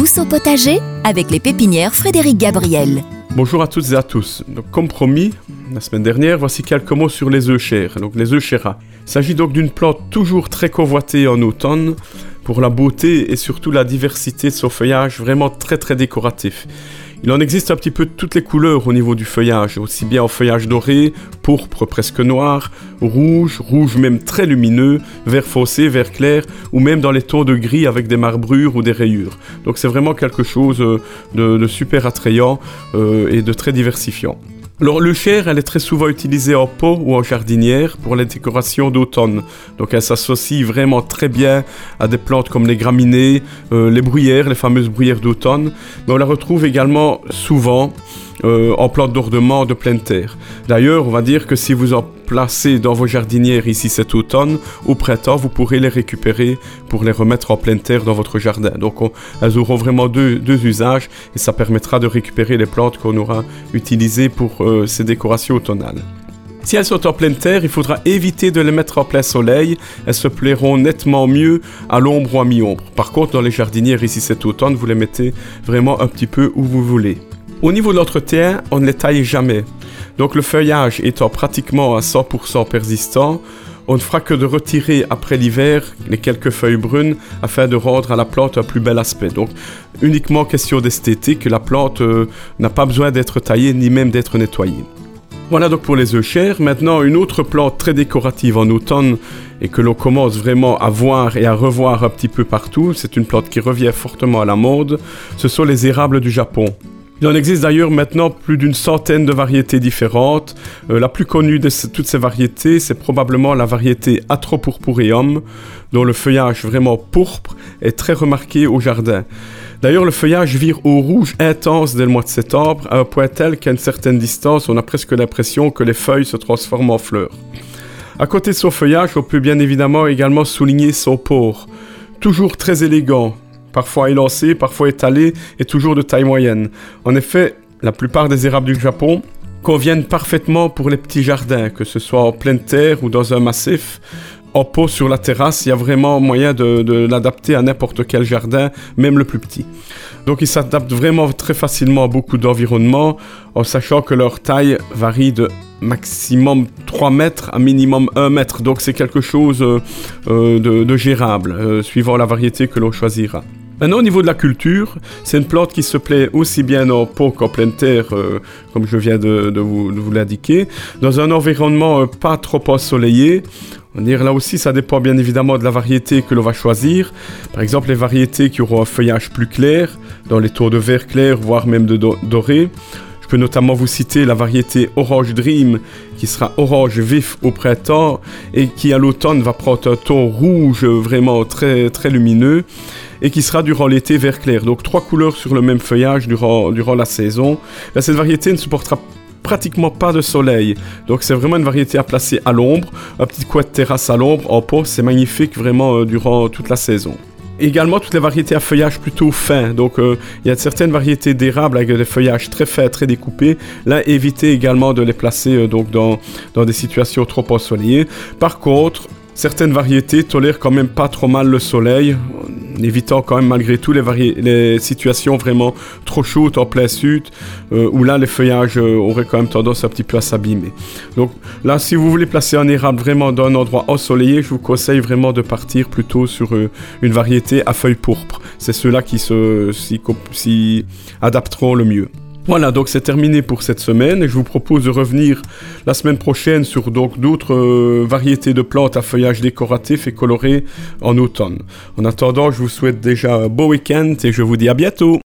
douce au potager avec les pépinières Frédéric Gabriel. Bonjour à toutes et à tous. comme promis, la semaine dernière, voici quelques mots sur les œufs chers, donc les Il s'agit donc d'une plante toujours très convoitée en automne pour la beauté et surtout la diversité de son feuillage vraiment très très décoratif. Il en existe un petit peu toutes les couleurs au niveau du feuillage, aussi bien en feuillage doré, pourpre presque noir, rouge, rouge même très lumineux, vert foncé, vert clair, ou même dans les tons de gris avec des marbrures ou des rayures. Donc c'est vraiment quelque chose euh, de, super attrayant euh, et de très diversifiant. Alors le cher, elle est très souvent utilisée en pot ou en jardinière pour les décorations d'automne. Donc elle s'associe vraiment très bien à des plantes comme les graminées, euh, les bruyères, les fameuses bruyères d'automne. Mais on la retrouve également souvent euh, en plantes d'ornement de pleine terre. D'ailleurs, on va dire que si vous en placez dans vos jardinières ici cet automne, au printemps, vous pourrez les récupérer pour les remettre en pleine terre dans votre jardin. Donc elles auront vraiment deux, usages et ça permettra de récupérer les plantes qu'on aura utilisées pour euh, ces décorations automnales. Si elles sont en pleine terre, il faudra éviter de les mettre en plein soleil. Elles se plairont nettement mieux à l'ombre ou à mi-ombre. Par contre, dans les jardinières ici cet automne, vous les mettez vraiment un petit peu où vous voulez. Au niveau de l'entretien, on ne les taille jamais. Donc le feuillage étant pratiquement à 100% persistant, on ne fera que de retirer après l'hiver les quelques feuilles brunes afin de rendre à la plante un plus bel aspect. Donc uniquement question d'esthétique, la plante euh, n'a pas besoin d'être taillée ni même d'être nettoyée. Voilà donc pour les œufs chers. Maintenant, une autre plante très décorative en automne et que l'on commence vraiment à voir et à revoir un petit peu partout, c'est une plante qui revient fortement à la mode, ce sont les érables du Japon. Il en existe d'ailleurs maintenant plus d'une centaine de variétés différentes. Euh, la plus connue de toutes ces variétés, c'est probablement la variété Atropurpureum, dont le feuillage vraiment pourpre est très remarqué au jardin. D'ailleurs, le feuillage vire au rouge intense dès le mois de septembre, à un point tel qu'à une certaine distance, on a presque l'impression que les feuilles se transforment en fleurs. À côté de son feuillage, on peut bien évidemment également souligner son port, toujours très élégant, parfois élancé, parfois étalé et toujours de taille moyenne. En effet, la plupart des érables du Japon conviennent parfaitement pour les petits jardins, que ce soit en pleine terre ou dans un massif. En pot sur la terrasse, il y a vraiment moyen de, l'adapter à n'importe quel jardin, même le plus petit. Donc ils s'adaptent vraiment très facilement à beaucoup d'environnements, en sachant que leur taille varie de maximum 3 mètres à minimum 1 mètre. Donc c'est quelque chose euh, euh, de, gérable, euh, suivant la variété que l'on choisira. Maintenant, au niveau de la culture, c'est une plante qui se plaît aussi bien en pot qu'en pleine terre, comme je viens de, vous, l'indiquer, dans un environnement pas trop ensoleillé. On dire là aussi, ça dépend bien évidemment de la variété que l'on va choisir. Par exemple, les variétés qui auront un feuillage plus clair, dans les taux de vert clair, voire même de doré peux notamment vous citer la variété Orange Dream qui sera orange vif au printemps et qui à l'automne va prendre un ton rouge vraiment très, lumineux et qui sera durant l'été vert clair. Donc trois couleurs sur le même feuillage durant, durant la saison. cette variété ne supportera pratiquement pas de soleil. Donc c'est vraiment une variété à placer à l'ombre. Un petit coin de terrasse à l'ombre en pot, c'est magnifique vraiment euh, durant toute la saison également toutes les variétés à feuillage plutôt fin. Donc euh, il y a certaines variétés d'érables avec des feuillages très fins, très découpés. Là, évitez également de les placer euh, donc dans des situations trop ensoleillées. Par contre, certaines variétés tolèrent quand même pas trop mal le soleil évitant quand même malgré tout les, les situations vraiment trop chaudes en plein sud, euh, où là les feuillages euh, auraient quand même tendance un petit peu à s'abîmer. Donc là, si vous voulez placer un érable vraiment dans un endroit ensoleillé, je vous conseille vraiment de partir plutôt sur euh, une variété à feuilles pourpres. C'est ceux-là qui s'y adapteront le mieux. Voilà, donc c'est terminé pour cette semaine et je vous propose de revenir la semaine prochaine sur donc d'autres euh, variétés de plantes à feuillage décoratif et coloré en automne. En attendant, je vous souhaite déjà un beau week-end et je vous dis à bientôt.